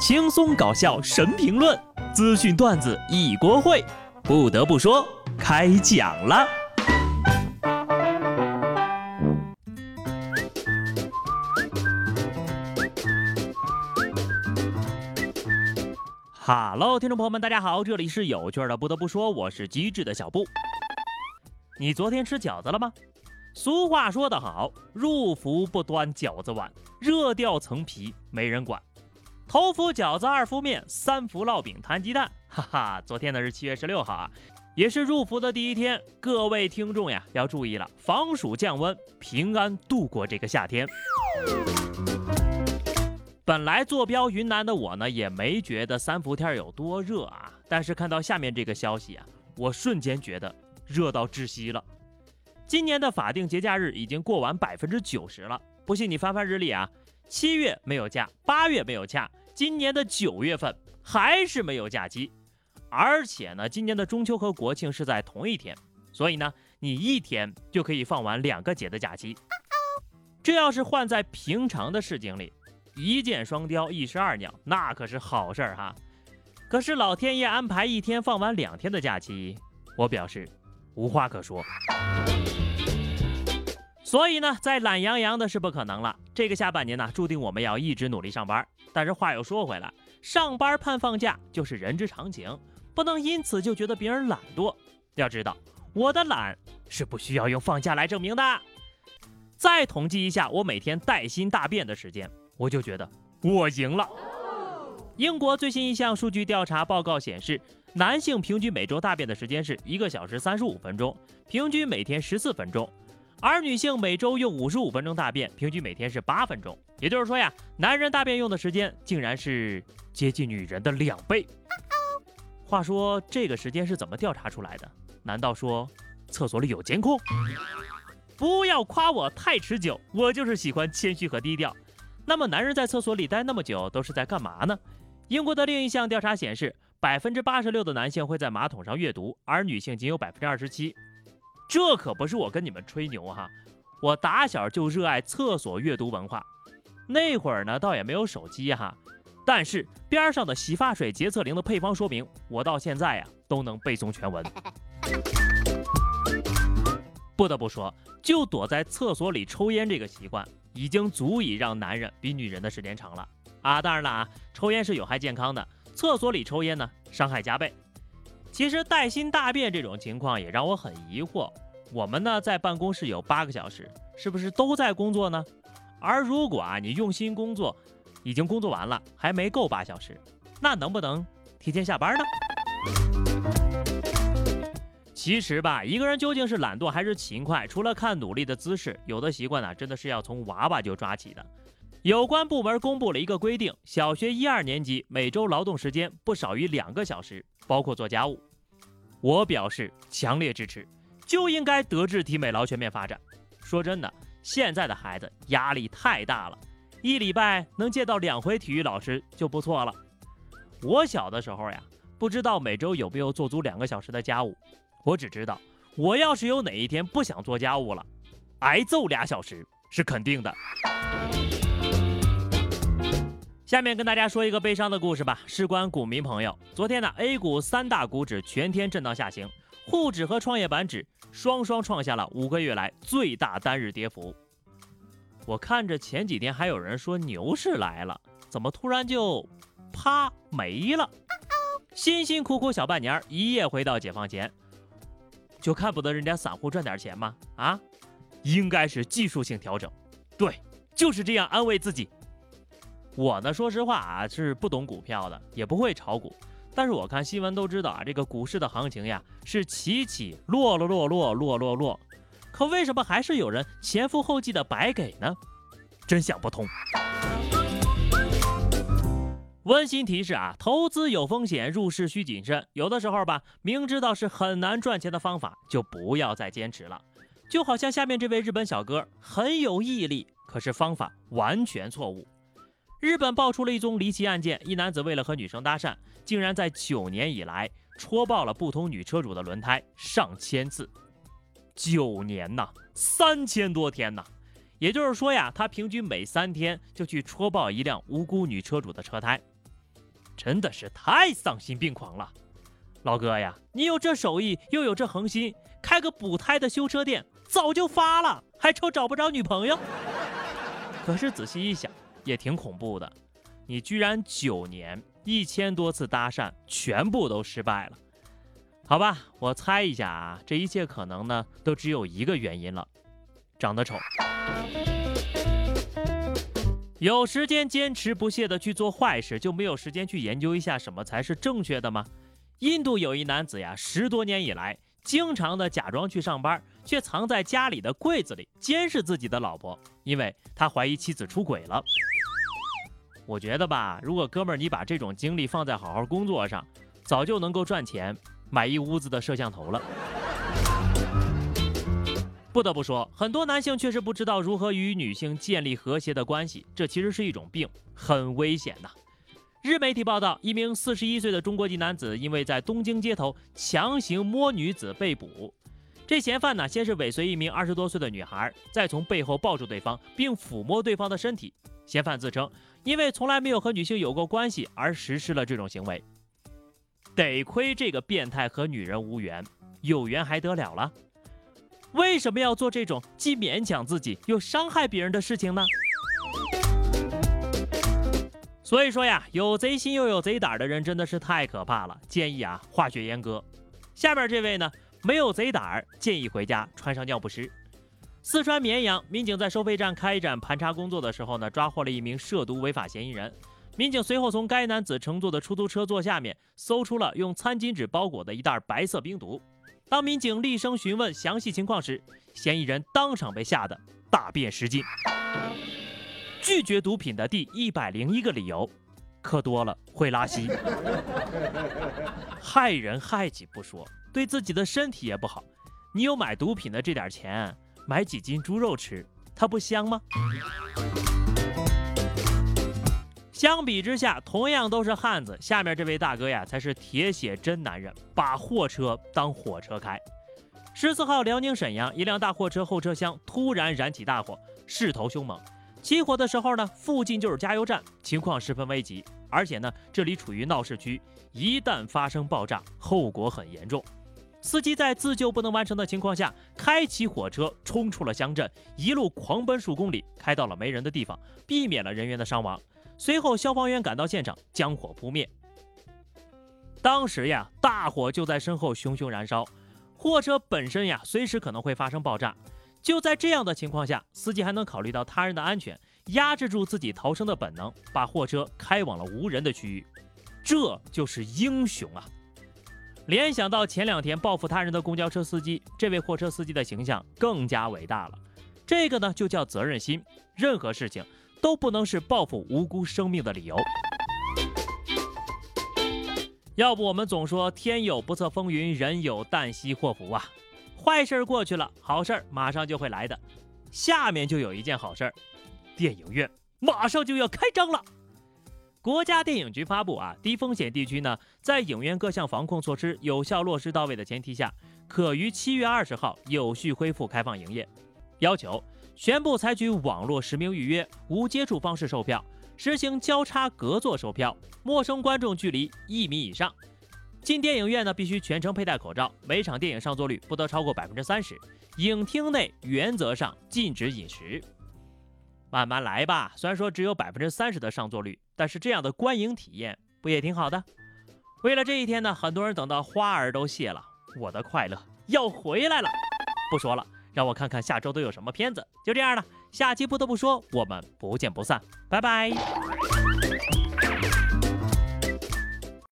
轻松搞笑神评论，资讯段子一锅烩。不得不说，开讲了。哈喽，听众朋友们，大家好，这里是有趣的。不得不说，我是机智的小布。你昨天吃饺子了吗？俗话说得好，入伏不端饺子碗，热掉层皮没人管。头伏饺子，二伏面，三伏烙饼，摊鸡蛋。哈哈，昨天呢是七月十六号啊，也是入伏的第一天。各位听众呀，要注意了，防暑降温，平安度过这个夏天。本来坐标云南的我呢，也没觉得三伏天有多热啊。但是看到下面这个消息啊，我瞬间觉得热到窒息了。今年的法定节假日已经过完百分之九十了，不信你翻翻日历啊，七月没有假，八月没有假。今年的九月份还是没有假期，而且呢，今年的中秋和国庆是在同一天，所以呢，你一天就可以放完两个节的假期。这要是换在平常的市井里，一箭双雕，一石二鸟，那可是好事儿哈。可是老天爷安排一天放完两天的假期，我表示无话可说。所以呢，再懒洋洋的是不可能了。这个下半年呢，注定我们要一直努力上班。但是话又说回来，上班盼放假就是人之常情，不能因此就觉得别人懒惰。要知道，我的懒是不需要用放假来证明的。再统计一下我每天带薪大便的时间，我就觉得我赢了。英国最新一项数据调查报告显示，男性平均每周大便的时间是一个小时三十五分钟，平均每天十四分钟。而女性每周用五十五分钟大便，平均每天是八分钟。也就是说呀，男人大便用的时间竟然是接近女人的两倍。话说这个时间是怎么调查出来的？难道说厕所里有监控？不要夸我太持久，我就是喜欢谦虚和低调。那么男人在厕所里待那么久都是在干嘛呢？英国的另一项调查显示，百分之八十六的男性会在马桶上阅读，而女性仅有百分之二十七。这可不是我跟你们吹牛哈，我打小就热爱厕所阅读文化。那会儿呢，倒也没有手机哈，但是边上的洗发水洁厕灵的配方说明，我到现在呀都能背诵全文。不得不说，就躲在厕所里抽烟这个习惯，已经足以让男人比女人的时间长了啊！当然了啊，抽烟是有害健康的，厕所里抽烟呢，伤害加倍。其实带薪大便这种情况也让我很疑惑。我们呢在办公室有八个小时，是不是都在工作呢？而如果啊你用心工作，已经工作完了，还没够八小时，那能不能提前下班呢？其实吧，一个人究竟是懒惰还是勤快，除了看努力的姿势，有的习惯呢真的是要从娃娃就抓起的。有关部门公布了一个规定，小学一二年级每周劳动时间不少于两个小时，包括做家务。我表示强烈支持，就应该德智体美劳全面发展。说真的，现在的孩子压力太大了，一礼拜能见到两回体育老师就不错了。我小的时候呀，不知道每周有没有做足两个小时的家务，我只知道我要是有哪一天不想做家务了，挨揍俩小时是肯定的。下面跟大家说一个悲伤的故事吧，事关股民朋友。昨天呢，A 股三大股指全天震荡下行，沪指和创业板指双双创下了五个月来最大单日跌幅。我看着前几天还有人说牛市来了，怎么突然就啪没了？辛辛苦苦小半年，一夜回到解放前，就看不得人家散户赚点钱吗？啊，应该是技术性调整。对，就是这样安慰自己。我呢，说实话啊，是不懂股票的，也不会炒股。但是我看新闻都知道啊，这个股市的行情呀，是起起落落落落落落落。可为什么还是有人前赴后继的白给呢？真想不通。温馨提示啊，投资有风险，入市需谨慎。有的时候吧，明知道是很难赚钱的方法，就不要再坚持了。就好像下面这位日本小哥，很有毅力，可是方法完全错误。日本爆出了一宗离奇案件，一男子为了和女生搭讪，竟然在九年以来戳爆了不同女车主的轮胎上千次。九年呐，三千多天呐，也就是说呀，他平均每三天就去戳爆一辆无辜女车主的车胎。真的是太丧心病狂了。老哥呀，你有这手艺，又有这恒心，开个补胎的修车店早就发了，还愁找不着女朋友？可是仔细一想，也挺恐怖的。你居然九年一千多次搭讪，全部都失败了。好吧，我猜一下啊，这一切可能呢，都只有一个原因了，长得丑。有时间坚持不懈的去做坏事，就没有时间去研究一下什么才是正确的吗？印度有一男子呀，十多年以来，经常的假装去上班，却藏在家里的柜子里监视自己的老婆，因为他怀疑妻子出轨了。我觉得吧，如果哥们儿你把这种精力放在好好工作上，早就能够赚钱。买一屋子的摄像头了。不得不说，很多男性确实不知道如何与女性建立和谐的关系，这其实是一种病，很危险呐。日媒体报道，一名四十一岁的中国籍男子因为在东京街头强行摸女子被捕。这嫌犯呢，先是尾随一名二十多岁的女孩，再从背后抱住对方，并抚摸对方的身体。嫌犯自称，因为从来没有和女性有过关系而实施了这种行为。得亏这个变态和女人无缘，有缘还得了了？为什么要做这种既勉强自己又伤害别人的事情呢？所以说呀，有贼心又有贼胆的人真的是太可怕了。建议啊，化学阉割。下面这位呢，没有贼胆，建议回家穿上尿不湿。四川绵阳民警在收费站开展盘查工作的时候呢，抓获了一名涉毒违法嫌疑人。民警随后从该男子乘坐的出租车座下面搜出了用餐巾纸包裹的一袋白色冰毒。当民警厉声询问详细情况时，嫌疑人当场被吓得大便失禁。拒绝毒品的第一百零一个理由：喝多了会拉稀。害人害己不说，对自己的身体也不好。你有买毒品的这点钱，买几斤猪肉吃，它不香吗？相比之下，同样都是汉子，下面这位大哥呀才是铁血真男人，把货车当火车开。十四号，辽宁沈阳一辆大货车后车厢突然燃起大火，势头凶猛。起火的时候呢，附近就是加油站，情况十分危急，而且呢，这里处于闹市区，一旦发生爆炸，后果很严重。司机在自救不能完成的情况下，开启火车冲出了乡镇，一路狂奔数公里，开到了没人的地方，避免了人员的伤亡。随后，消防员赶到现场，将火扑灭。当时呀，大火就在身后熊熊燃烧，货车本身呀，随时可能会发生爆炸。就在这样的情况下，司机还能考虑到他人的安全，压制住自己逃生的本能，把货车开往了无人的区域。这就是英雄啊！联想到前两天报复他人的公交车司机，这位货车司机的形象更加伟大了。这个呢，就叫责任心。任何事情。都不能是报复无辜生命的理由。要不我们总说天有不测风云，人有旦夕祸福啊。坏事过去了，好事马上就会来的。下面就有一件好事，电影院马上就要开张了。国家电影局发布啊，低风险地区呢，在影院各项防控措施有效落实到位的前提下，可于七月二十号有序恢复开放营业。要求。全部采取网络实名预约、无接触方式售票，实行交叉隔座售票，陌生观众距离一米以上。进电影院呢，必须全程佩戴口罩，每场电影上座率不得超过百分之三十。影厅内原则上禁止饮食。慢慢来吧，虽然说只有百分之三十的上座率，但是这样的观影体验不也挺好的？为了这一天呢，很多人等到花儿都谢了，我的快乐要回来了。不说了。让我看看下周都有什么片子。就这样了，下期不得不说，我们不见不散，拜拜。